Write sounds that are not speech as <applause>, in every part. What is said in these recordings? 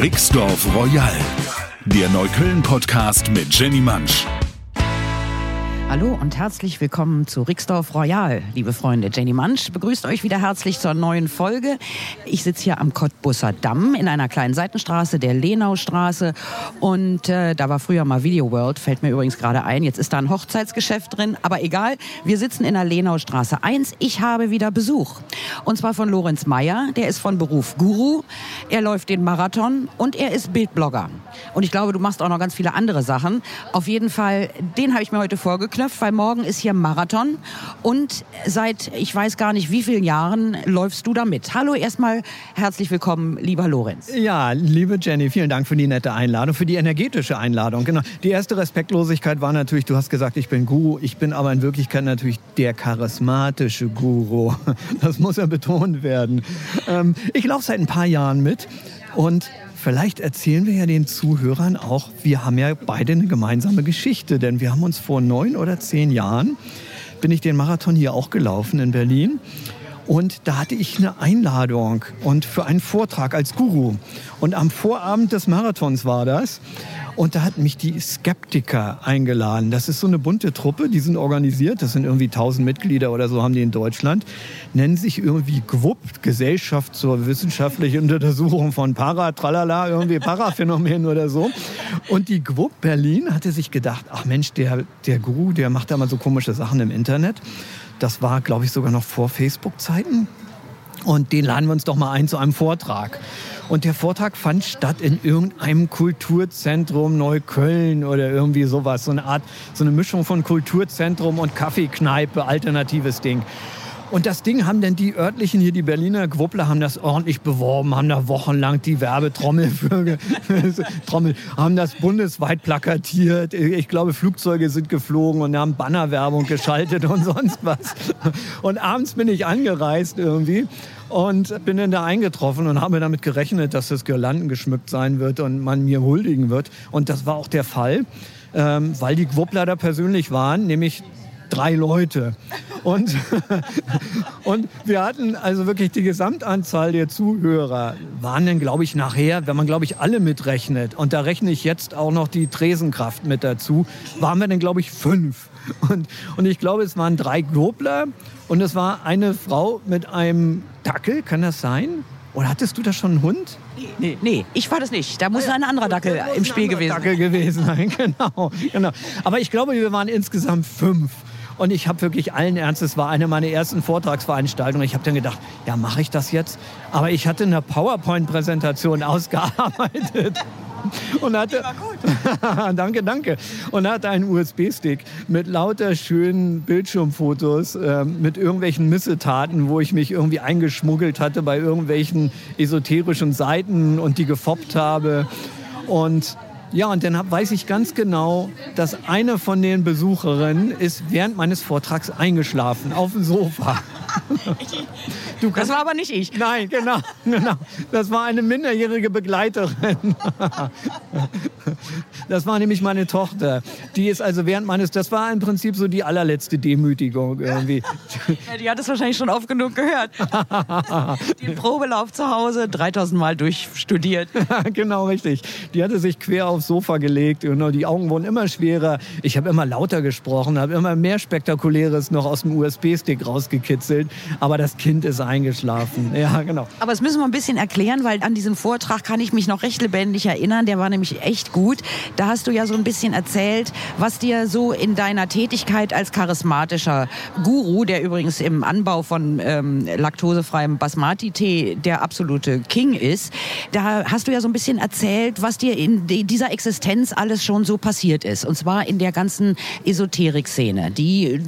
Rixdorf Royal, der Neukölln-Podcast mit Jenny Mansch. Hallo und herzlich willkommen zu Rixdorf Royal, liebe Freunde. Jenny Mansch begrüßt euch wieder herzlich zur neuen Folge. Ich sitze hier am Cottbusser Damm in einer kleinen Seitenstraße, der Lenaustraße. Und äh, da war früher mal Video World, fällt mir übrigens gerade ein. Jetzt ist da ein Hochzeitsgeschäft drin, aber egal. Wir sitzen in der Lenaustraße 1. Ich habe wieder Besuch. Und zwar von Lorenz Meyer. Der ist von Beruf Guru. Er läuft den Marathon und er ist Bildblogger. Und ich glaube, du machst auch noch ganz viele andere Sachen. Auf jeden Fall, den habe ich mir heute vorgeknöpft, weil morgen ist hier Marathon. Und seit ich weiß gar nicht wie vielen Jahren läufst du da mit. Hallo erstmal, herzlich willkommen, lieber Lorenz. Ja, liebe Jenny, vielen Dank für die nette Einladung, für die energetische Einladung. Genau. Die erste Respektlosigkeit war natürlich, du hast gesagt, ich bin Guru. Ich bin aber in Wirklichkeit natürlich der charismatische Guru. <laughs> Das muss ja betont werden. Ähm, ich laufe seit ein paar Jahren mit und Vielleicht erzählen wir ja den Zuhörern auch, wir haben ja beide eine gemeinsame Geschichte, denn wir haben uns vor neun oder zehn Jahren, bin ich den Marathon hier auch gelaufen in Berlin. Und da hatte ich eine Einladung und für einen Vortrag als Guru. Und am Vorabend des Marathons war das. Und da hat mich die Skeptiker eingeladen. Das ist so eine bunte Truppe, die sind organisiert. Das sind irgendwie 1000 Mitglieder oder so haben die in Deutschland. Nennen sich irgendwie GWUP, Gesellschaft zur wissenschaftlichen Untersuchung von Para, Tralala, irgendwie <laughs> Paraphänomen oder so. Und die GWUP Berlin hatte sich gedacht, ach Mensch, der, der Guru, der macht da mal so komische Sachen im Internet. Das war, glaube ich, sogar noch vor Facebook-Zeiten. Und den laden wir uns doch mal ein zu einem Vortrag. Und der Vortrag fand statt in irgendeinem Kulturzentrum Neukölln oder irgendwie sowas. So eine Art, so eine Mischung von Kulturzentrum und Kaffeekneipe, alternatives Ding. Und das Ding haben dann die örtlichen hier, die Berliner Gwuppler, haben das ordentlich beworben, haben da wochenlang die Werbetrommel für, <laughs> Trommel, haben das bundesweit plakatiert. Ich glaube, Flugzeuge sind geflogen und haben Bannerwerbung geschaltet und sonst was. Und abends bin ich angereist irgendwie und bin dann da eingetroffen und habe damit gerechnet, dass das Girlanden geschmückt sein wird und man mir huldigen wird. Und das war auch der Fall, ähm, weil die Gwuppler da persönlich waren, nämlich drei Leute. Und, <laughs> und wir hatten also wirklich die Gesamtanzahl der Zuhörer, waren dann, glaube ich, nachher, wenn man, glaube ich, alle mitrechnet, und da rechne ich jetzt auch noch die Tresenkraft mit dazu, waren wir dann, glaube ich, fünf. Und, und ich glaube, es waren drei Grobler und es war eine Frau mit einem Dackel, kann das sein? Oder hattest du da schon einen Hund? Nee, nee, ich war das nicht. Da muss ein anderer Dackel im Spiel gewesen sein. Dackel gewesen sein, genau, genau. Aber ich glaube, wir waren insgesamt fünf. Und ich habe wirklich allen Ernstes, war eine meiner ersten Vortragsveranstaltungen. Ich habe dann gedacht, ja, mache ich das jetzt? Aber ich hatte eine PowerPoint-Präsentation <laughs> ausgearbeitet. Und hatte, <laughs> danke, danke. Und hatte einen USB-Stick mit lauter schönen Bildschirmfotos, äh, mit irgendwelchen Missetaten, wo ich mich irgendwie eingeschmuggelt hatte bei irgendwelchen esoterischen Seiten und die gefoppt habe. Und ja, und dann weiß ich ganz genau, dass eine von den Besucherinnen ist während meines Vortrags eingeschlafen auf dem Sofa. <laughs> Du das war aber nicht ich. Nein, genau, genau. Das war eine minderjährige Begleiterin. Das war nämlich meine Tochter. Die ist also während meines, das war im Prinzip so die allerletzte Demütigung irgendwie. Ja, die hat es wahrscheinlich schon oft genug gehört. Den Probelauf zu Hause 3000 Mal durchstudiert. <laughs> genau, richtig. Die hatte sich quer aufs Sofa gelegt. und Die Augen wurden immer schwerer. Ich habe immer lauter gesprochen, habe immer mehr Spektakuläres noch aus dem USB-Stick rausgekitzelt. Aber das Kind ist eingeschlafen. Ja, genau. Aber das müssen wir ein bisschen erklären, weil an diesen Vortrag kann ich mich noch recht lebendig erinnern. Der war nämlich echt gut. Da hast du ja so ein bisschen erzählt, was dir so in deiner Tätigkeit als charismatischer Guru, der übrigens im Anbau von ähm, laktosefreiem Basmati-Tee der absolute King ist, da hast du ja so ein bisschen erzählt, was dir in dieser Existenz alles schon so passiert ist. Und zwar in der ganzen Esoterik-Szene, die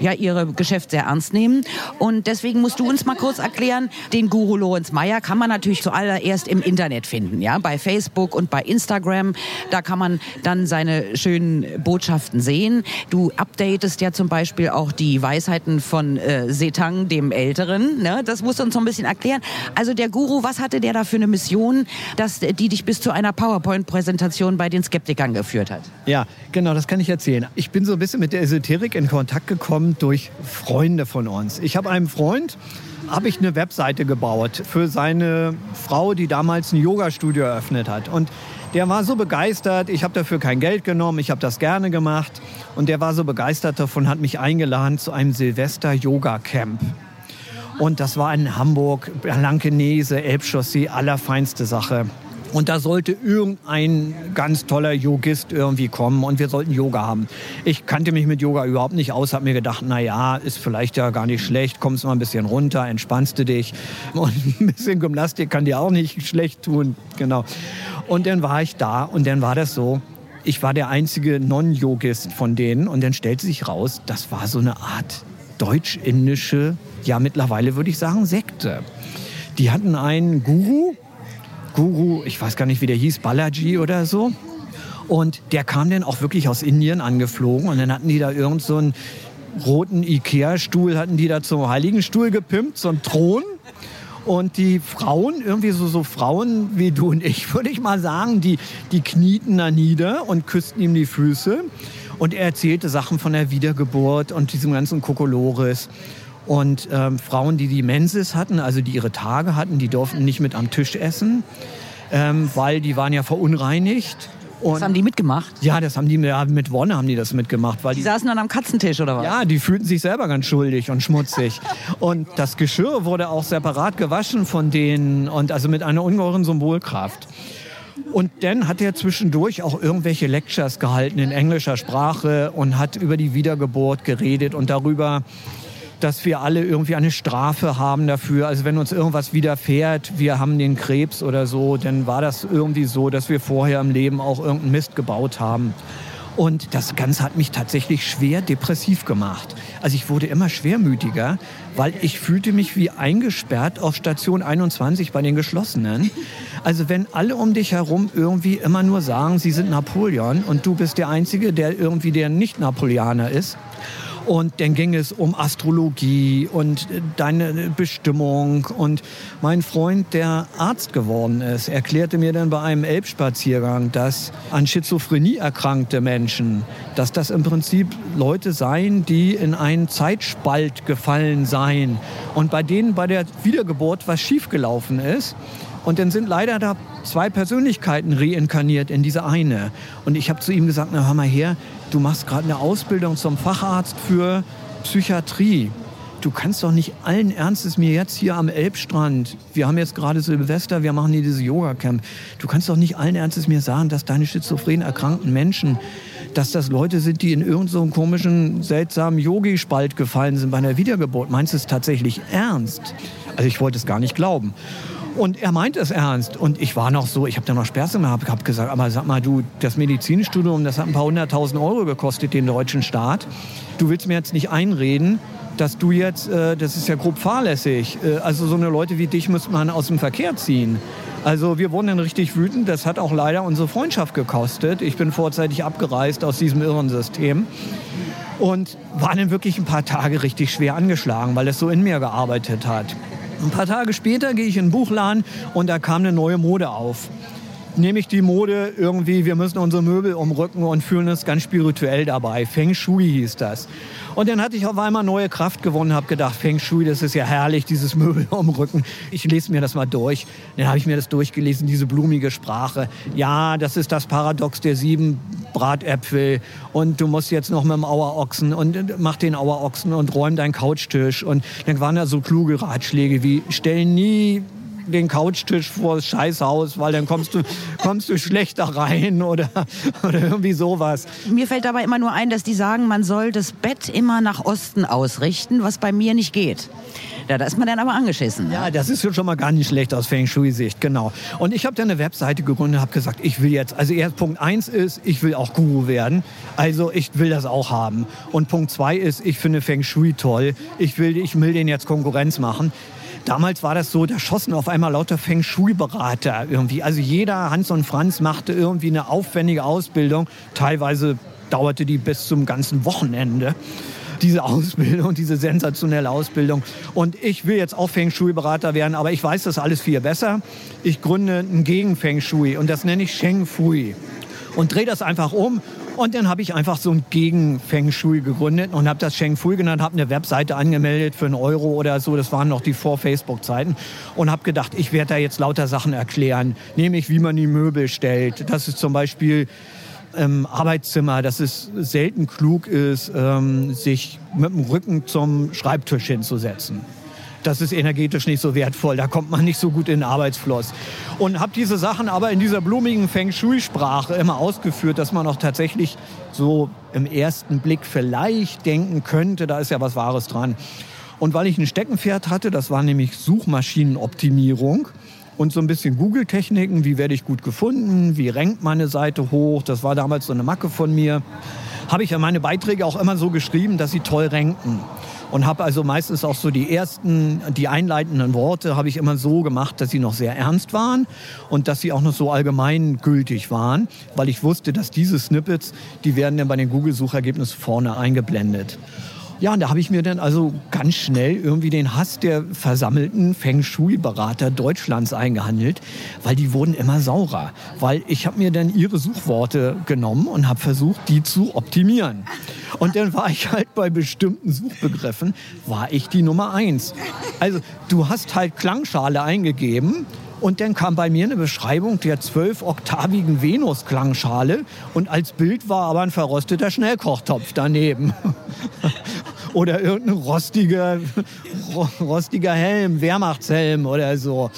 ja ihre Geschäft sehr ernst nehmen. Und deswegen musst du uns mal kurz erklären, den Guru Lorenz Meyer kann man natürlich zuallererst im Internet finden, ja, bei Facebook und bei Instagram. Da kann man dann seine schönen Botschaften sehen. Du updatest ja zum Beispiel auch die Weisheiten von äh, Setang, dem Älteren. Ne? Das musst du uns so ein bisschen erklären. Also der Guru, was hatte der da für eine Mission, dass die dich bis zu einer PowerPoint-Präsentation bei den Skeptikern geführt hat? Ja, genau, das kann ich erzählen. Ich bin so ein bisschen mit der Esoterik in Kontakt gekommen durch Freunde von uns. Ich habe einen Freund, habe ich eine Webseite gebaut für seine Frau, die damals ein Yoga-Studio eröffnet hat. Und der war so begeistert, ich habe dafür kein Geld genommen, ich habe das gerne gemacht. Und der war so begeistert davon, hat mich eingeladen zu einem Silvester-Yoga-Camp. Und das war in Hamburg, Blankenese, Elbchaussee, allerfeinste Sache. Und da sollte irgendein ganz toller Yogist irgendwie kommen und wir sollten Yoga haben. Ich kannte mich mit Yoga überhaupt nicht aus, habe mir gedacht, na ja, ist vielleicht ja gar nicht schlecht, kommst mal ein bisschen runter, entspannst du dich <laughs> und ein bisschen Gymnastik kann dir auch nicht schlecht tun, genau. Und dann war ich da und dann war das so, ich war der einzige Non-Yogist von denen und dann stellte sich raus, das war so eine Art deutsch-indische, ja mittlerweile würde ich sagen Sekte. Die hatten einen Guru, Guru, ich weiß gar nicht, wie der hieß, Balaji oder so. Und der kam dann auch wirklich aus Indien angeflogen und dann hatten die da irgend so einen roten Ikea-Stuhl, hatten die da zum Heiligenstuhl gepimpt, so einen Thron. Und die Frauen, irgendwie so, so Frauen wie du und ich, <laughs> würde ich mal sagen, die, die knieten da nieder und küssten ihm die Füße. Und er erzählte Sachen von der Wiedergeburt und diesem ganzen Kokolores. Und ähm, Frauen, die die Menses hatten, also die ihre Tage hatten, die durften nicht mit am Tisch essen, ähm, weil die waren ja verunreinigt. Und das haben die mitgemacht? Ja, das haben die ja, mit Wonne haben die das mitgemacht. Weil die, die saßen dann am Katzentisch oder was? Ja, die fühlten sich selber ganz schuldig und schmutzig. <laughs> und das Geschirr wurde auch separat gewaschen von denen und also mit einer ungeheuren Symbolkraft. Und dann hat er zwischendurch auch irgendwelche Lectures gehalten in englischer Sprache und hat über die Wiedergeburt geredet und darüber, dass wir alle irgendwie eine Strafe haben dafür. Also wenn uns irgendwas widerfährt, wir haben den Krebs oder so, dann war das irgendwie so, dass wir vorher im Leben auch irgendeinen Mist gebaut haben. Und das Ganze hat mich tatsächlich schwer depressiv gemacht. Also ich wurde immer schwermütiger, weil ich fühlte mich wie eingesperrt auf Station 21 bei den Geschlossenen. Also wenn alle um dich herum irgendwie immer nur sagen, sie sind Napoleon und du bist der Einzige, der irgendwie der Nicht-Napoleaner ist, und dann ging es um Astrologie und deine Bestimmung. Und mein Freund, der Arzt geworden ist, erklärte mir dann bei einem Elbspaziergang, dass an Schizophrenie erkrankte Menschen, dass das im Prinzip Leute seien, die in einen Zeitspalt gefallen seien. Und bei denen bei der Wiedergeburt was schiefgelaufen ist. Und dann sind leider da zwei Persönlichkeiten reinkarniert in diese eine. Und ich habe zu ihm gesagt, na hör mal her, du machst gerade eine Ausbildung zum Facharzt für Psychiatrie. Du kannst doch nicht allen Ernstes mir jetzt hier am Elbstrand, wir haben jetzt gerade Silvester, wir machen hier diese Yoga-Camp, du kannst doch nicht allen Ernstes mir sagen, dass deine schizophren erkrankten Menschen, dass das Leute sind, die in irgendeinem so komischen, seltsamen Yogi-Spalt gefallen sind bei einer Wiedergeburt. Meinst du es tatsächlich ernst? Also ich wollte es gar nicht glauben. Und er meint es ernst. Und ich war noch so, ich habe da noch Sperrse gehabt, gesagt, aber sag mal, du, das Medizinstudium, das hat ein paar hunderttausend Euro gekostet, den deutschen Staat. Du willst mir jetzt nicht einreden, dass du jetzt, äh, das ist ja grob fahrlässig. Äh, also so eine Leute wie dich müsste man aus dem Verkehr ziehen. Also wir wurden dann richtig wütend. Das hat auch leider unsere Freundschaft gekostet. Ich bin vorzeitig abgereist aus diesem irren System und war dann wirklich ein paar Tage richtig schwer angeschlagen, weil es so in mir gearbeitet hat. Ein paar Tage später gehe ich in den Buchladen und da kam eine neue Mode auf. Nämlich die Mode irgendwie, wir müssen unsere Möbel umrücken und fühlen uns ganz spirituell dabei. Feng Shui hieß das. Und dann hatte ich auf einmal neue Kraft gewonnen, habe gedacht, Feng Shui, das ist ja herrlich, dieses Möbel <laughs> umrücken. Ich lese mir das mal durch. Dann habe ich mir das durchgelesen, diese blumige Sprache. Ja, das ist das Paradox der sieben Bratäpfel und du musst jetzt noch mit dem Auerochsen und mach den Auerochsen und räum deinen Couchtisch. Und dann waren da so kluge Ratschläge wie, stell nie den Couchtisch vor das Scheißhaus, weil dann kommst du, kommst du schlechter rein oder, oder irgendwie sowas. Mir fällt dabei immer nur ein, dass die sagen, man soll das Bett immer nach Osten ausrichten, was bei mir nicht geht. Ja, da ist man dann aber angeschissen. ne? Ja, das ist schon mal gar nicht schlecht aus Feng Shui-Sicht, genau. Und ich habe dann eine Webseite gegründet, habe gesagt, ich will jetzt, also erst Punkt eins ist, ich will auch Guru werden. Also ich will das auch haben. Und Punkt zwei ist, ich finde Feng Shui toll. Ich will, ich will denen jetzt Konkurrenz machen. Damals war das so, da schossen auf einmal lauter Feng Shui-Berater irgendwie. Also jeder Hans und Franz machte irgendwie eine aufwendige Ausbildung. Teilweise dauerte die bis zum ganzen Wochenende diese Ausbildung, diese sensationelle Ausbildung. Und ich will jetzt auch Feng Shui-Berater werden, aber ich weiß das alles viel besser. Ich gründe ein Gegen Feng Shui und das nenne ich Sheng Fui. Und drehe das einfach um. Und dann habe ich einfach so ein Gegen Feng Shui gegründet und habe das Sheng Fui genannt, habe eine Webseite angemeldet für einen Euro oder so. Das waren noch die Vor-Facebook-Zeiten. Und habe gedacht, ich werde da jetzt lauter Sachen erklären. Nämlich, wie man die Möbel stellt. Das ist zum Beispiel im Arbeitszimmer, dass es selten klug ist, ähm, sich mit dem Rücken zum Schreibtisch hinzusetzen. Das ist energetisch nicht so wertvoll, da kommt man nicht so gut in den Arbeitsfluss. Und habe diese Sachen aber in dieser blumigen Feng Shui-Sprache immer ausgeführt, dass man auch tatsächlich so im ersten Blick vielleicht denken könnte, da ist ja was Wahres dran. Und weil ich ein Steckenpferd hatte, das war nämlich Suchmaschinenoptimierung, und so ein bisschen Google-Techniken, wie werde ich gut gefunden, wie rankt meine Seite hoch, das war damals so eine Macke von mir, habe ich ja meine Beiträge auch immer so geschrieben, dass sie toll ranken. Und habe also meistens auch so die ersten, die einleitenden Worte habe ich immer so gemacht, dass sie noch sehr ernst waren und dass sie auch noch so allgemeingültig waren, weil ich wusste, dass diese Snippets, die werden dann bei den Google-Suchergebnissen vorne eingeblendet. Ja, und da habe ich mir dann also ganz schnell irgendwie den Hass der versammelten Feng Shui-Berater Deutschlands eingehandelt, weil die wurden immer saurer. Weil ich habe mir dann ihre Suchworte genommen und habe versucht, die zu optimieren. Und dann war ich halt bei bestimmten Suchbegriffen, war ich die Nummer eins. Also du hast halt Klangschale eingegeben und dann kam bei mir eine Beschreibung der zwölf-oktavigen Venus-Klangschale und als Bild war aber ein verrosteter Schnellkochtopf daneben. Oder irgendein rostiger, rostiger Helm, Wehrmachtshelm oder so.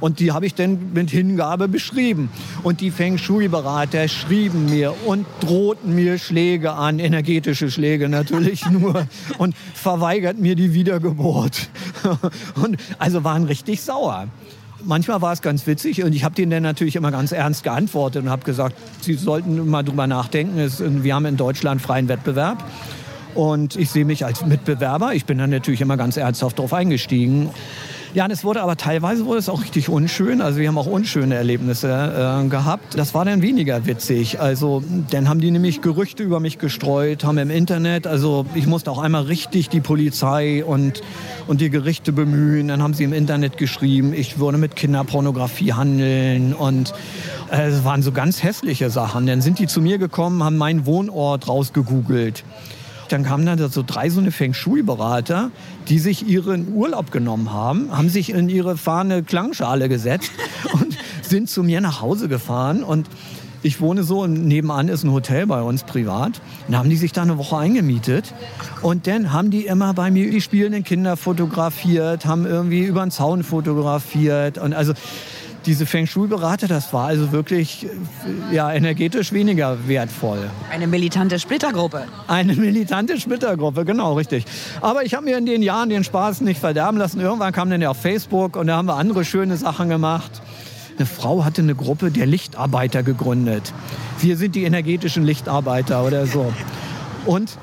Und die habe ich dann mit Hingabe beschrieben. Und die Feng Shui-Berater schrieben mir und drohten mir Schläge an, energetische Schläge natürlich <laughs> nur, und verweigert mir die Wiedergeburt. <laughs> Und also waren richtig sauer. Manchmal war es ganz witzig und ich habe denen dann natürlich immer ganz ernst geantwortet und habe gesagt, sie sollten mal drüber nachdenken. Wir haben in Deutschland freien Wettbewerb. Und ich sehe mich als Mitbewerber. Ich bin dann natürlich immer ganz ernsthaft darauf eingestiegen. Ja, und es wurde aber teilweise wurde es auch richtig unschön. Also wir haben auch unschöne Erlebnisse äh, gehabt. Das war dann weniger witzig. Also dann haben die nämlich Gerüchte über mich gestreut, haben im Internet. Also ich musste auch einmal richtig die Polizei und und die Gerichte bemühen. Dann haben sie im Internet geschrieben, ich würde mit Kinderpornografie handeln und äh, es waren so ganz hässliche Sachen. Dann sind die zu mir gekommen, haben meinen Wohnort rausgegoogelt. Dann kamen dann so drei so eine Feng Shui-Berater, die sich ihren Urlaub genommen haben, haben sich in ihre fahrende Klangschale gesetzt <laughs> und sind zu mir nach Hause gefahren. Und ich wohne so und nebenan ist ein Hotel bei uns privat. Dann haben die sich da eine Woche eingemietet. Und dann haben die immer bei mir die spielenden Kinder fotografiert, haben irgendwie über den Zaun fotografiert. Und also diese Feng Shui-Berater, das war also wirklich ja, energetisch weniger wertvoll. Eine militante Splittergruppe. Eine militante Splittergruppe, genau, richtig. Aber ich habe mir in den Jahren den Spaß nicht verderben lassen. Irgendwann kam dann ja auf Facebook und da haben wir andere schöne Sachen gemacht. Eine Frau hatte eine Gruppe der Lichtarbeiter gegründet. Wir sind die energetischen Lichtarbeiter oder so. Und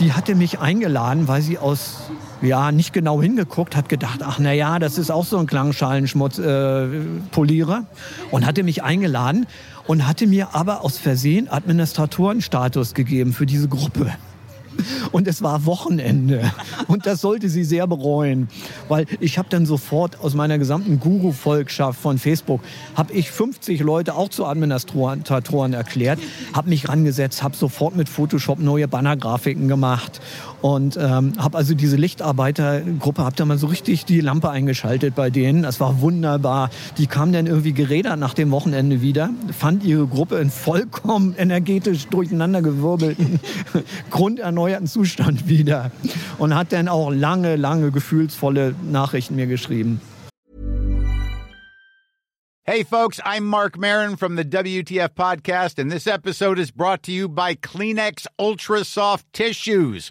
die hatte mich eingeladen, weil sie aus ja, nicht genau hingeguckt, hat gedacht, ach na ja, das ist auch so ein Klangschalen-Polierer äh, und hatte mich eingeladen und hatte mir aber aus Versehen Administratorenstatus gegeben für diese Gruppe. Und es war Wochenende. Und das sollte sie sehr bereuen. Weil ich habe dann sofort aus meiner gesamten Guru-Volkschaft von Facebook, habe ich 50 Leute auch zu Administratoren erklärt, habe mich rangesetzt, habe sofort mit Photoshop neue Bannergrafiken gemacht und ähm, habe also diese Lichtarbeitergruppe, habe da mal so richtig die Lampe eingeschaltet bei denen. Das war wunderbar. Die kamen dann irgendwie gerädert nach dem Wochenende wieder, fand ihre Gruppe in vollkommen energetisch durcheinandergewirbelten, <laughs> grunderneuerten Zustand <laughs> wieder und hat dann auch lange, lange gefühlsvolle Nachrichten mir geschrieben. Hey, folks, I'm Mark Marin from the WTF Podcast, and this episode is brought to you by Kleenex Ultra Soft Tissues,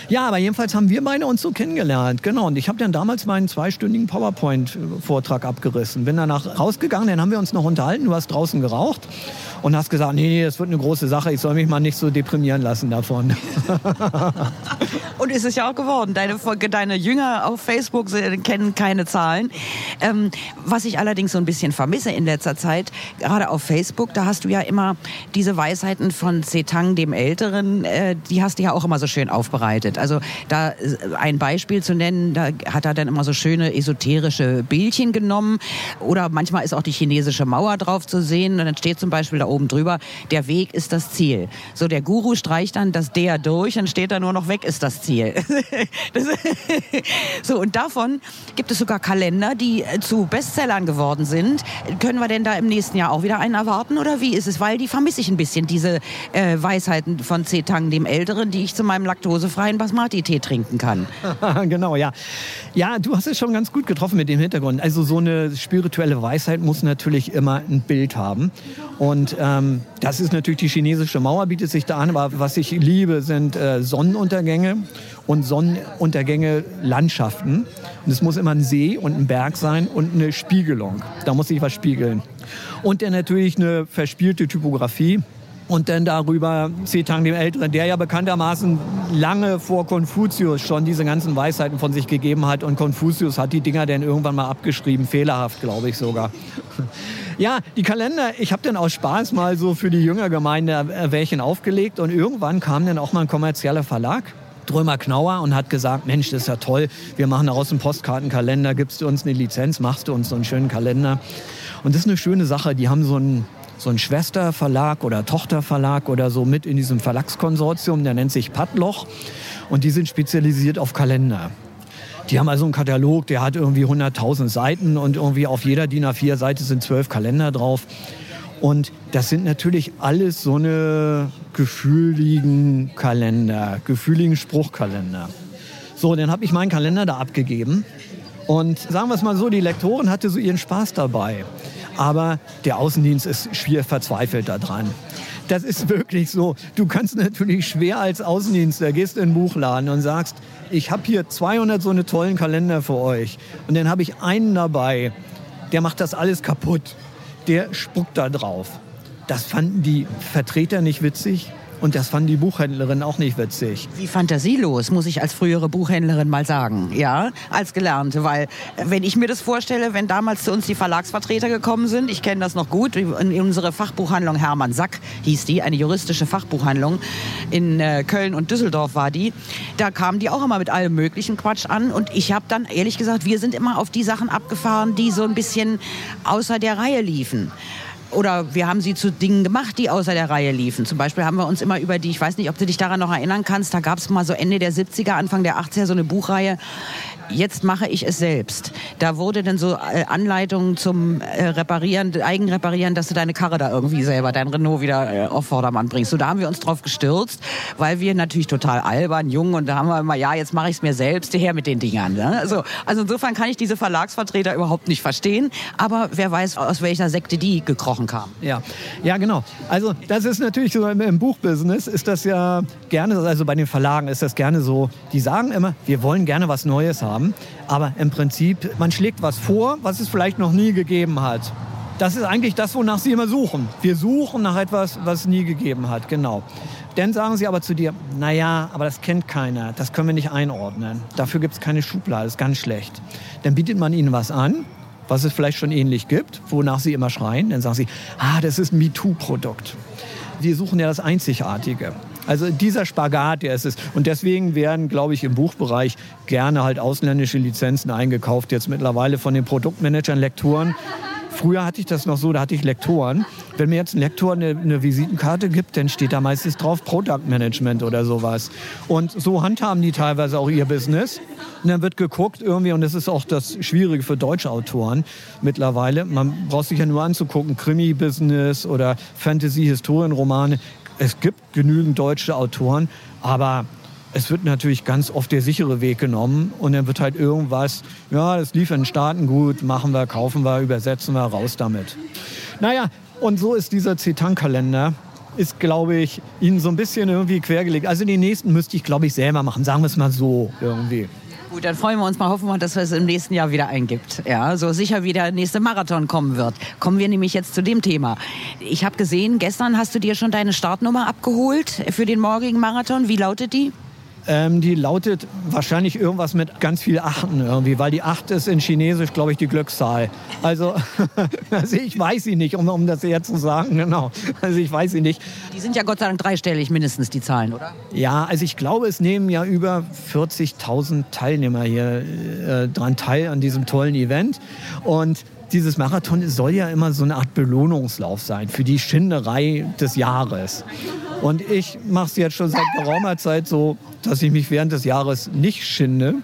Ja, aber jedenfalls haben wir beide uns so kennengelernt. Genau. Und ich habe dann damals meinen zweistündigen PowerPoint-Vortrag abgerissen. Bin danach rausgegangen, dann haben wir uns noch unterhalten. Du hast draußen geraucht und hast gesagt, nee, nee, das wird eine große Sache. Ich soll mich mal nicht so deprimieren lassen davon. <laughs> Und ist es ja auch geworden. Deine, deine Jünger auf Facebook kennen keine Zahlen. Ähm, was ich allerdings so ein bisschen vermisse in letzter Zeit, gerade auf Facebook, da hast du ja immer diese Weisheiten von Zetang, dem Älteren, äh, die hast du ja auch immer so schön aufbereitet. Also da äh, ein Beispiel zu nennen, da hat er dann immer so schöne esoterische Bildchen genommen. Oder manchmal ist auch die chinesische Mauer drauf zu sehen. Und dann steht zum Beispiel da oben drüber, der Weg ist das Ziel. So, der Guru streicht dann das der durch, dann steht da nur noch weg ist das Ziel. <laughs> Das, <laughs> so, und davon gibt es sogar Kalender, die äh, zu Bestsellern geworden sind. Können wir denn da im nächsten Jahr auch wieder einen erwarten oder wie ist es? Weil die vermisse ich ein bisschen, diese äh, Weisheiten von Zetang, dem Älteren, die ich zu meinem laktosefreien Basmati-Tee trinken kann. <laughs> genau, ja. Ja, du hast es schon ganz gut getroffen mit dem Hintergrund. Also so eine spirituelle Weisheit muss natürlich immer ein Bild haben. Und ähm, das ist natürlich die chinesische Mauer, bietet sich da an. Aber was ich liebe, sind äh, Sonnenuntergänge und Sonnenuntergänge Landschaften. Und es muss immer ein See und ein Berg sein und eine Spiegelung. Da muss sich was spiegeln. Und dann natürlich eine verspielte Typografie. Und dann darüber Zetang dem Älteren, der ja bekanntermaßen lange vor Konfuzius schon diese ganzen Weisheiten von sich gegeben hat. Und Konfuzius hat die Dinger dann irgendwann mal abgeschrieben, fehlerhaft, glaube ich sogar. <laughs> Ja, die Kalender, ich habe dann aus Spaß mal so für die Jüngergemeinde welchen aufgelegt. Und irgendwann kam dann auch mal ein kommerzieller Verlag. Drömer Knauer und hat gesagt, Mensch, das ist ja toll, wir machen daraus einen Postkartenkalender, gibst du uns eine Lizenz, machst du uns so einen schönen Kalender. Und das ist eine schöne Sache, die haben so einen so ein Schwesterverlag oder Tochterverlag oder so mit in diesem Verlagskonsortium, der nennt sich Padloch und die sind spezialisiert auf Kalender. Die haben also einen Katalog, der hat irgendwie 100.000 Seiten und irgendwie auf jeder DIN A4-Seite sind zwölf Kalender drauf. Und das sind natürlich alles so eine gefühligen Kalender, gefühligen Spruchkalender. So, dann habe ich meinen Kalender da abgegeben. Und sagen wir es mal so, die Lektorin hatte so ihren Spaß dabei. Aber der Außendienst ist schwer verzweifelt daran. Das ist wirklich so. Du kannst natürlich schwer als Außendienstler, gehst in den Buchladen und sagst, ich habe hier 200 so eine tollen Kalender für euch. Und dann habe ich einen dabei, der macht das alles kaputt. Der spuckt da drauf. Das fanden die Vertreter nicht witzig. Und das fand die Buchhändlerin auch nicht witzig. Wie fantasielos, muss ich als frühere Buchhändlerin mal sagen. Ja, als Gelernte. Weil, äh, wenn ich mir das vorstelle, wenn damals zu uns die Verlagsvertreter gekommen sind, ich kenne das noch gut, in unsere Fachbuchhandlung Hermann Sack hieß die, eine juristische Fachbuchhandlung. In äh, Köln und Düsseldorf war die. Da kamen die auch immer mit allem möglichen Quatsch an. Und ich habe dann, ehrlich gesagt, wir sind immer auf die Sachen abgefahren, die so ein bisschen außer der Reihe liefen oder wir haben sie zu Dingen gemacht, die außer der Reihe liefen. Zum Beispiel haben wir uns immer über die, ich weiß nicht, ob du dich daran noch erinnern kannst, da gab es mal so Ende der 70er, Anfang der 80er so eine Buchreihe, jetzt mache ich es selbst. Da wurde dann so äh, Anleitungen zum äh, Reparieren, Eigenreparieren, dass du deine Karre da irgendwie selber, dein Renault wieder äh, auf Vordermann bringst. So, da haben wir uns drauf gestürzt, weil wir natürlich total albern, jung und da haben wir immer, ja, jetzt mache ich es mir selbst, her mit den Dingern. Ne? Also, also insofern kann ich diese Verlagsvertreter überhaupt nicht verstehen, aber wer weiß, aus welcher Sekte die gekrochen kamen. Ja, ja genau. Also das ist natürlich so im, im Buchbusiness ist das ja gerne, also bei den Verlagen ist das gerne so, die sagen immer, wir wollen gerne was Neues haben haben. Aber im Prinzip, man schlägt was vor, was es vielleicht noch nie gegeben hat. Das ist eigentlich das, wonach Sie immer suchen. Wir suchen nach etwas, was es nie gegeben hat, genau. Dann sagen sie aber zu dir, naja, aber das kennt keiner, das können wir nicht einordnen. Dafür gibt es keine Schublade, ist ganz schlecht. Dann bietet man ihnen was an, was es vielleicht schon ähnlich gibt, wonach sie immer schreien. Dann sagen sie, ah, das ist ein MeToo-Produkt. Wir suchen ja das Einzigartige. Also dieser Spagat, der ist es. Und deswegen werden, glaube ich, im Buchbereich gerne halt ausländische Lizenzen eingekauft, jetzt mittlerweile von den Produktmanagern, Lektoren Früher hatte ich das noch so, da hatte ich Lektoren. Wenn mir jetzt ein Lektor eine, eine Visitenkarte gibt, dann steht da meistens drauf Product Management oder sowas. Und so handhaben die teilweise auch ihr Business. Und dann wird geguckt irgendwie, und das ist auch das Schwierige für deutsche Autoren mittlerweile. Man braucht sich ja nur anzugucken, Krimi-Business oder Fantasy-Historienromane. Es gibt genügend deutsche Autoren, aber es wird natürlich ganz oft der sichere Weg genommen und dann wird halt irgendwas, ja, das lief in den Staaten gut, machen wir, kaufen wir, übersetzen wir, raus damit. Naja, und so ist dieser Zetan-Kalender, ist, glaube ich, Ihnen so ein bisschen irgendwie quergelegt. Also den nächsten müsste ich, glaube ich, selber machen, sagen wir es mal so irgendwie. Gut, dann freuen wir uns mal, hoffen wir, dass es im nächsten Jahr wieder eingibt. Ja, so sicher wie der nächste Marathon kommen wird. Kommen wir nämlich jetzt zu dem Thema. Ich habe gesehen, gestern hast du dir schon deine Startnummer abgeholt für den morgigen Marathon. Wie lautet die? Ähm, die lautet wahrscheinlich irgendwas mit ganz viel Achten irgendwie, weil die Acht ist in Chinesisch, glaube ich, die Glückszahl. Also, <laughs> also ich weiß sie nicht, um, um das jetzt zu sagen, genau. Also ich weiß sie nicht. Die sind ja Gott sei Dank dreistellig mindestens, die Zahlen, oder? Ja, also ich glaube, es nehmen ja über 40.000 Teilnehmer hier äh, dran teil an diesem tollen Event. Und dieses Marathon soll ja immer so eine Art Belohnungslauf sein für die Schinderei des Jahres. Und ich mache es jetzt schon seit geraumer Zeit so, dass ich mich während des Jahres nicht schinde.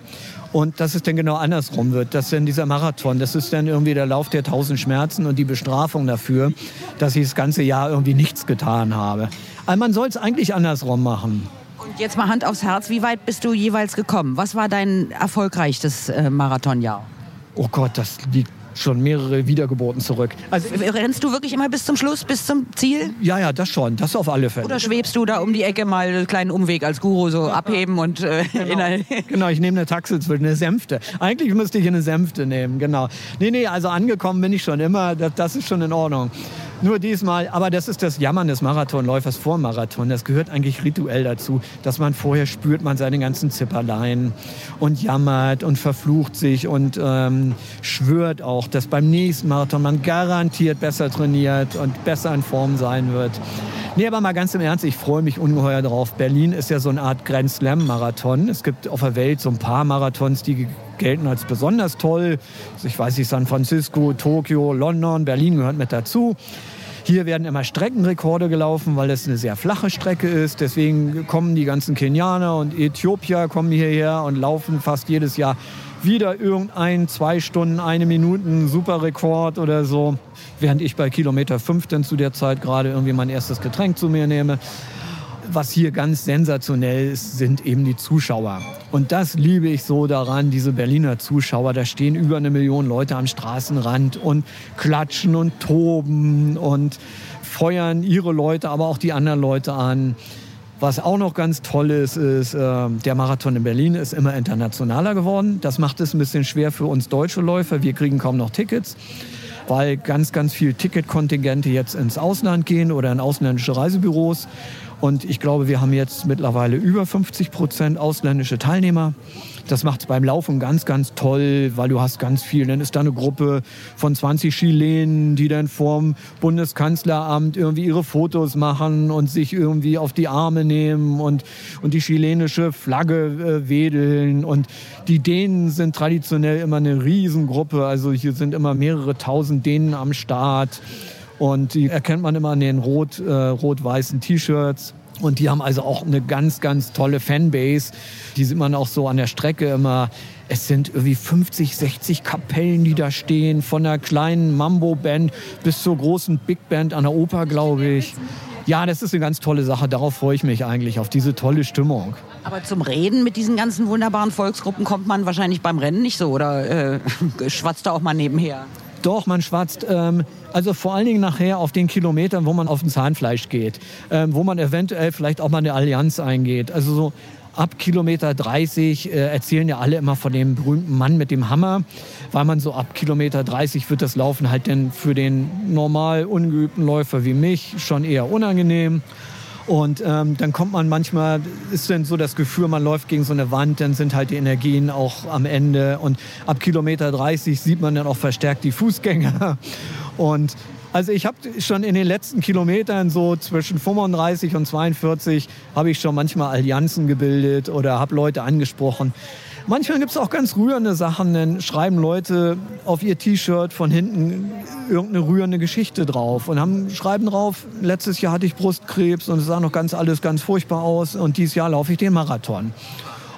Und dass es dann genau andersrum wird, dass dann dieser Marathon, das ist dann irgendwie der Lauf der tausend Schmerzen und die Bestrafung dafür, dass ich das ganze Jahr irgendwie nichts getan habe. Aber man soll es eigentlich andersrum machen. Und jetzt mal Hand aufs Herz, wie weit bist du jeweils gekommen? Was war dein erfolgreichstes äh, Marathonjahr? Oh Gott, das liegt schon mehrere Wiedergeburten zurück. Also, Rennst du wirklich immer bis zum Schluss, bis zum Ziel? Ja, ja, das schon, das auf alle Fälle. Oder schwebst du da um die Ecke mal einen kleinen Umweg als Guru so abheben und äh, genau. genau, ich nehme eine Taxe zwischen eine Sänfte. Eigentlich müsste ich eine Sänfte nehmen, genau. Nee, nee, also angekommen bin ich schon immer, das, das ist schon in Ordnung. Nur diesmal, aber das ist das Jammern des Marathonläufers vor Marathon. Das gehört eigentlich rituell dazu, dass man vorher spürt man seine ganzen Zipperlein und jammert und verflucht sich und ähm, schwört auch, dass beim nächsten Marathon man garantiert besser trainiert und besser in Form sein wird. Nee, aber mal ganz im Ernst, ich freue mich ungeheuer drauf. Berlin ist ja so eine Art Grand Slam-Marathon. Es gibt auf der Welt so ein paar Marathons, die gelten als besonders toll. Also ich weiß nicht, San Francisco, Tokio, London, Berlin gehört mit dazu. Hier werden immer Streckenrekorde gelaufen, weil es eine sehr flache Strecke ist. Deswegen kommen die ganzen Kenianer und Äthiopier kommen hierher und laufen fast jedes Jahr wieder irgendein zwei Stunden, eine Minuten Superrekord oder so. Während ich bei Kilometer 5 dann zu der Zeit gerade irgendwie mein erstes Getränk zu mir nehme was hier ganz sensationell ist, sind eben die Zuschauer. Und das liebe ich so daran, diese Berliner Zuschauer. Da stehen über eine Million Leute am Straßenrand und klatschen und toben und feuern ihre Leute, aber auch die anderen Leute an. Was auch noch ganz toll ist, ist, äh, der Marathon in Berlin ist immer internationaler geworden. Das macht es ein bisschen schwer für uns deutsche Läufer. Wir kriegen kaum noch Tickets, weil ganz, ganz viel Ticketkontingente jetzt ins Ausland gehen oder in ausländische Reisebüros. Und ich glaube, wir haben jetzt mittlerweile über 50 Prozent ausländische Teilnehmer. Das macht es beim Laufen ganz, ganz toll, weil du hast ganz viel. Dann ist da eine Gruppe von 20 Chilenen, die dann vorm Bundeskanzleramt irgendwie ihre Fotos machen und sich irgendwie auf die Arme nehmen und, und die chilenische Flagge äh, wedeln. Und die Dänen sind traditionell immer eine Riesengruppe. Also hier sind immer mehrere tausend Dänen am Start. Und die erkennt man immer an den rot, äh, rot-weißen T-Shirts. Und die haben also auch eine ganz, ganz tolle Fanbase. Die sieht man auch so an der Strecke immer. Es sind irgendwie 50, 60 Kapellen, die da stehen, von einer kleinen Mambo-Band bis zur großen Big Band an der Oper, glaube ich. Ja, das ist eine ganz tolle Sache. Darauf freue ich mich eigentlich, auf diese tolle Stimmung. Aber zum Reden mit diesen ganzen wunderbaren Volksgruppen kommt man wahrscheinlich beim Rennen nicht so oder äh, <laughs> schwatzt da auch mal nebenher? Doch, man schwatzt. Ähm, also vor allen Dingen nachher auf den Kilometern, wo man auf den Zahnfleisch geht, ähm, wo man eventuell vielleicht auch mal eine Allianz eingeht. Also so ab Kilometer 30 äh, erzählen ja alle immer von dem berühmten Mann mit dem Hammer, weil man so ab Kilometer 30 wird das Laufen halt dann für den normal ungeübten Läufer wie mich schon eher unangenehm. Und ähm, dann kommt man manchmal, ist dann so das Gefühl, man läuft gegen so eine Wand, dann sind halt die Energien auch am Ende. Und ab Kilometer 30 sieht man dann auch verstärkt die Fußgänger. <laughs> Und also ich habe schon in den letzten Kilometern so zwischen 35 und 42 habe ich schon manchmal Allianzen gebildet oder habe Leute angesprochen. Manchmal gibt es auch ganz rührende Sachen. Dann schreiben Leute auf ihr T-Shirt von hinten irgendeine rührende Geschichte drauf und haben, schreiben drauf, letztes Jahr hatte ich Brustkrebs und es sah noch ganz alles ganz furchtbar aus und dieses Jahr laufe ich den Marathon.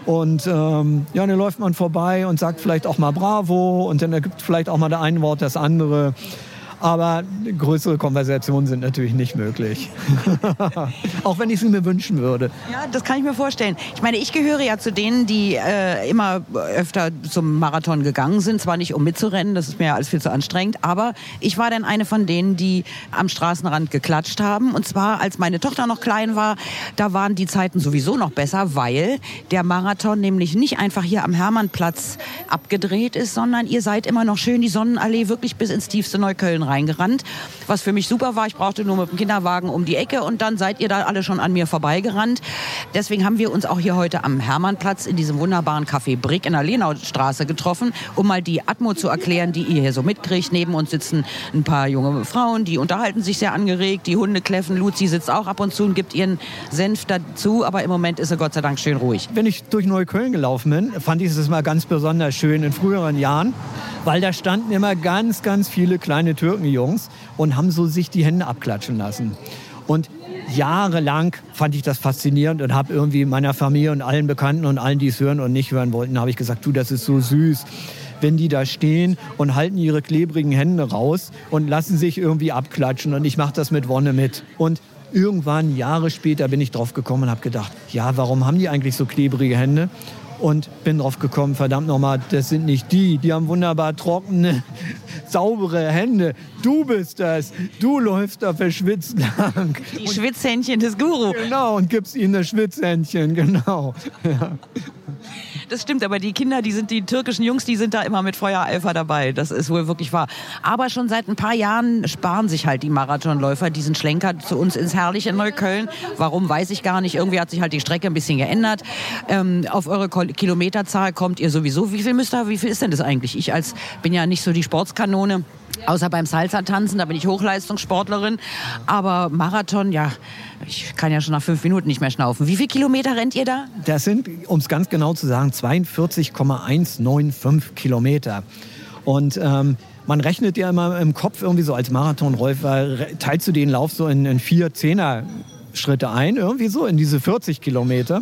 Und ähm, ja, dann läuft man vorbei und sagt vielleicht auch mal Bravo und dann ergibt vielleicht auch mal der eine Wort das andere. Aber größere Konversationen sind natürlich nicht möglich. <laughs> Auch wenn ich sie mir wünschen würde. Ja, das kann ich mir vorstellen. Ich meine, ich gehöre ja zu denen, die äh, immer öfter zum Marathon gegangen sind. Zwar nicht, um mitzurennen, das ist mir ja alles viel zu anstrengend, aber ich war dann eine von denen, die am Straßenrand geklatscht haben. Und zwar, als meine Tochter noch klein war, da waren die Zeiten sowieso noch besser, weil der Marathon nämlich nicht einfach hier am Hermannplatz abgedreht ist, sondern ihr seid immer noch schön die Sonnenallee wirklich bis ins tiefste Neukölln reingerannt. Was für mich super war, ich brauchte nur mit dem Kinderwagen um die Ecke und dann seid ihr da alle schon an mir vorbeigerannt. Deswegen haben wir uns auch hier heute am Hermannplatz in diesem wunderbaren Café Brick in der Lenaustraße getroffen, um mal die Atmo zu erklären, die ihr hier so mitkriegt. Neben uns sitzen ein paar junge Frauen, die unterhalten sich sehr angeregt, die Hunde kläffen. Luzi sitzt auch ab und zu und gibt ihren Senf dazu, aber im Moment ist er Gott sei Dank schön ruhig. Wenn ich durch Neukölln gelaufen bin, fand ich es mal ganz besonders schön in früheren Jahren, weil da standen immer ganz, ganz viele kleine Türkenjungs und haben so sich die Hände abklatschen lassen. Und jahrelang fand ich das faszinierend und habe irgendwie meiner Familie und allen Bekannten und allen, die es hören und nicht hören wollten, habe ich gesagt, du, das ist so süß wenn die da stehen und halten ihre klebrigen Hände raus und lassen sich irgendwie abklatschen. Und ich mache das mit Wonne mit. Und irgendwann, Jahre später, bin ich drauf gekommen und habe gedacht, ja, warum haben die eigentlich so klebrige Hände? Und bin drauf gekommen, verdammt nochmal, das sind nicht die. Die haben wunderbar trockene, <laughs> saubere Hände. Du bist das. Du läufst da verschwitzt lang. Die Schwitzhändchen des Guru. Genau, und gibst ihnen das Schwitzhändchen, genau. <laughs> Ja. Das stimmt, aber die Kinder, die sind die türkischen Jungs, die sind da immer mit Feuereifer dabei. Das ist wohl wirklich wahr. Aber schon seit ein paar Jahren sparen sich halt die Marathonläufer diesen Schlenker zu uns ins herrliche Neukölln. Warum, weiß ich gar nicht. Irgendwie hat sich halt die Strecke ein bisschen geändert. Ähm, auf eure Kilometerzahl kommt ihr sowieso. Wie viel müsst ihr, wie viel ist denn das eigentlich? Ich als bin ja nicht so die Sportskanone. Außer beim Salsa-Tanzen, da bin ich Hochleistungssportlerin. Aber Marathon, ja, ich kann ja schon nach fünf Minuten nicht mehr schnaufen. Wie viele Kilometer rennt ihr da? Das sind, um es ganz genau zu sagen, 42,195 Kilometer. Und ähm, man rechnet ja immer im Kopf irgendwie so als Marathonläufer, teilst du den Lauf so in, in vier Zehner. Schritte ein, irgendwie so in diese 40 Kilometer.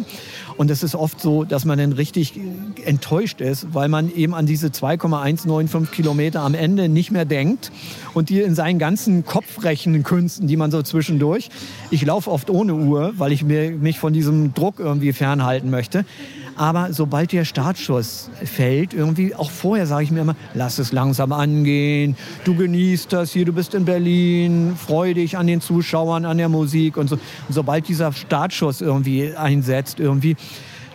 Und es ist oft so, dass man dann richtig enttäuscht ist, weil man eben an diese 2,195 Kilometer am Ende nicht mehr denkt und die in seinen ganzen Kopfrechenkünsten, die man so zwischendurch. Ich laufe oft ohne Uhr, weil ich mir, mich von diesem Druck irgendwie fernhalten möchte. Aber sobald der Startschuss fällt, irgendwie auch vorher sage ich mir immer, lass es langsam angehen, du genießt das hier, du bist in Berlin, freu dich an den Zuschauern, an der Musik und so. Und sobald dieser Startschuss irgendwie einsetzt, irgendwie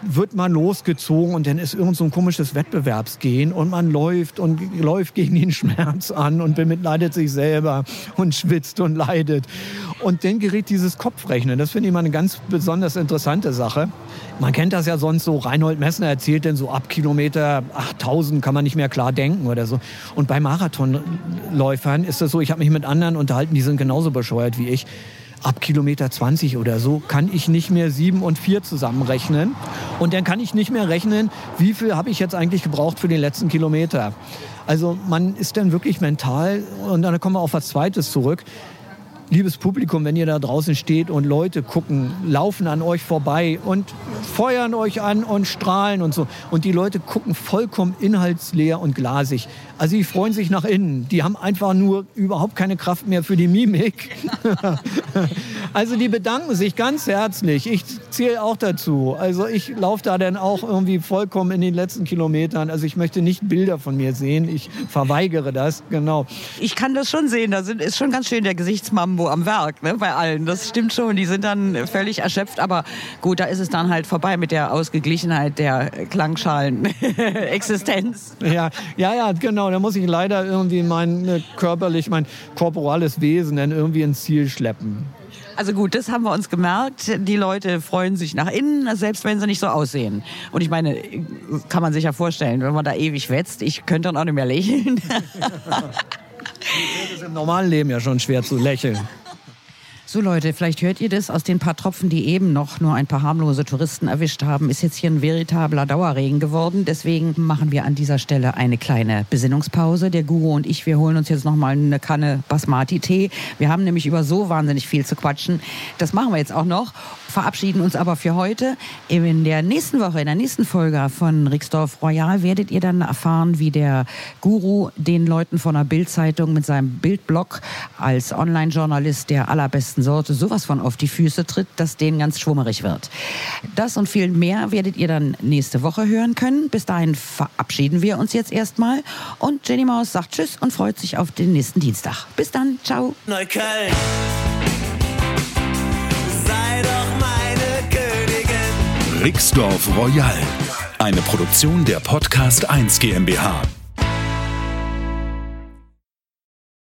wird man losgezogen und dann ist irgend so ein komisches Wettbewerbsgehen und man läuft und läuft gegen den Schmerz an und bemitleidet sich selber und schwitzt und leidet. Und dann gerät dieses Kopfrechnen. Das finde ich mal eine ganz besonders interessante Sache. Man kennt das ja sonst so, Reinhold Messner erzählt denn so ab Kilometer 8000 kann man nicht mehr klar denken oder so. Und bei Marathonläufern ist das so, ich habe mich mit anderen unterhalten, die sind genauso bescheuert wie ich ab Kilometer 20 oder so kann ich nicht mehr sieben und vier zusammenrechnen. Und dann kann ich nicht mehr rechnen, wie viel habe ich jetzt eigentlich gebraucht für den letzten Kilometer. Also man ist dann wirklich mental, und dann kommen wir auf was Zweites zurück. Liebes Publikum, wenn ihr da draußen steht und Leute gucken, laufen an euch vorbei und feuern euch an und strahlen und so. Und die Leute gucken vollkommen inhaltsleer und glasig. Also die freuen sich nach innen. Die haben einfach nur überhaupt keine Kraft mehr für die Mimik. <laughs> also die bedanken sich ganz herzlich. Ich zähle auch dazu. Also ich laufe da dann auch irgendwie vollkommen in den letzten Kilometern. Also ich möchte nicht Bilder von mir sehen. Ich verweigere das, genau. Ich kann das schon sehen. Da ist schon ganz schön der Gesichtsmambo am Werk ne, bei allen. Das stimmt schon. Die sind dann völlig erschöpft. Aber gut, da ist es dann halt vorbei mit der Ausgeglichenheit der Klangschalen-Existenz. <laughs> Ja, ja, ja, genau. Da muss ich leider irgendwie mein äh, körperlich, mein korporales Wesen dann irgendwie ins Ziel schleppen. Also gut, das haben wir uns gemerkt. Die Leute freuen sich nach innen, selbst wenn sie nicht so aussehen. Und ich meine, kann man sich ja vorstellen, wenn man da ewig wetzt, ich könnte dann auch nicht mehr lächeln. <laughs> Das ist im normalen Leben ja schon schwer zu lächeln. So Leute, vielleicht hört ihr das aus den paar Tropfen, die eben noch nur ein paar harmlose Touristen erwischt haben, ist jetzt hier ein veritabler Dauerregen geworden. Deswegen machen wir an dieser Stelle eine kleine Besinnungspause. Der Guru und ich, wir holen uns jetzt noch mal eine Kanne Basmati-Tee. Wir haben nämlich über so wahnsinnig viel zu quatschen. Das machen wir jetzt auch noch verabschieden uns aber für heute. In der nächsten Woche, in der nächsten Folge von Rixdorf Royal werdet ihr dann erfahren, wie der Guru den Leuten von der Bildzeitung mit seinem Bildblog als Online-Journalist der allerbesten Sorte sowas von auf die Füße tritt, dass denen ganz schwummerig wird. Das und viel mehr werdet ihr dann nächste Woche hören können. Bis dahin verabschieden wir uns jetzt erstmal und Jenny Maus sagt Tschüss und freut sich auf den nächsten Dienstag. Bis dann, ciao. Neukölln. Sei doch meine Königin. Rixdorf Royal. Eine Produktion der Podcast 1 GmbH.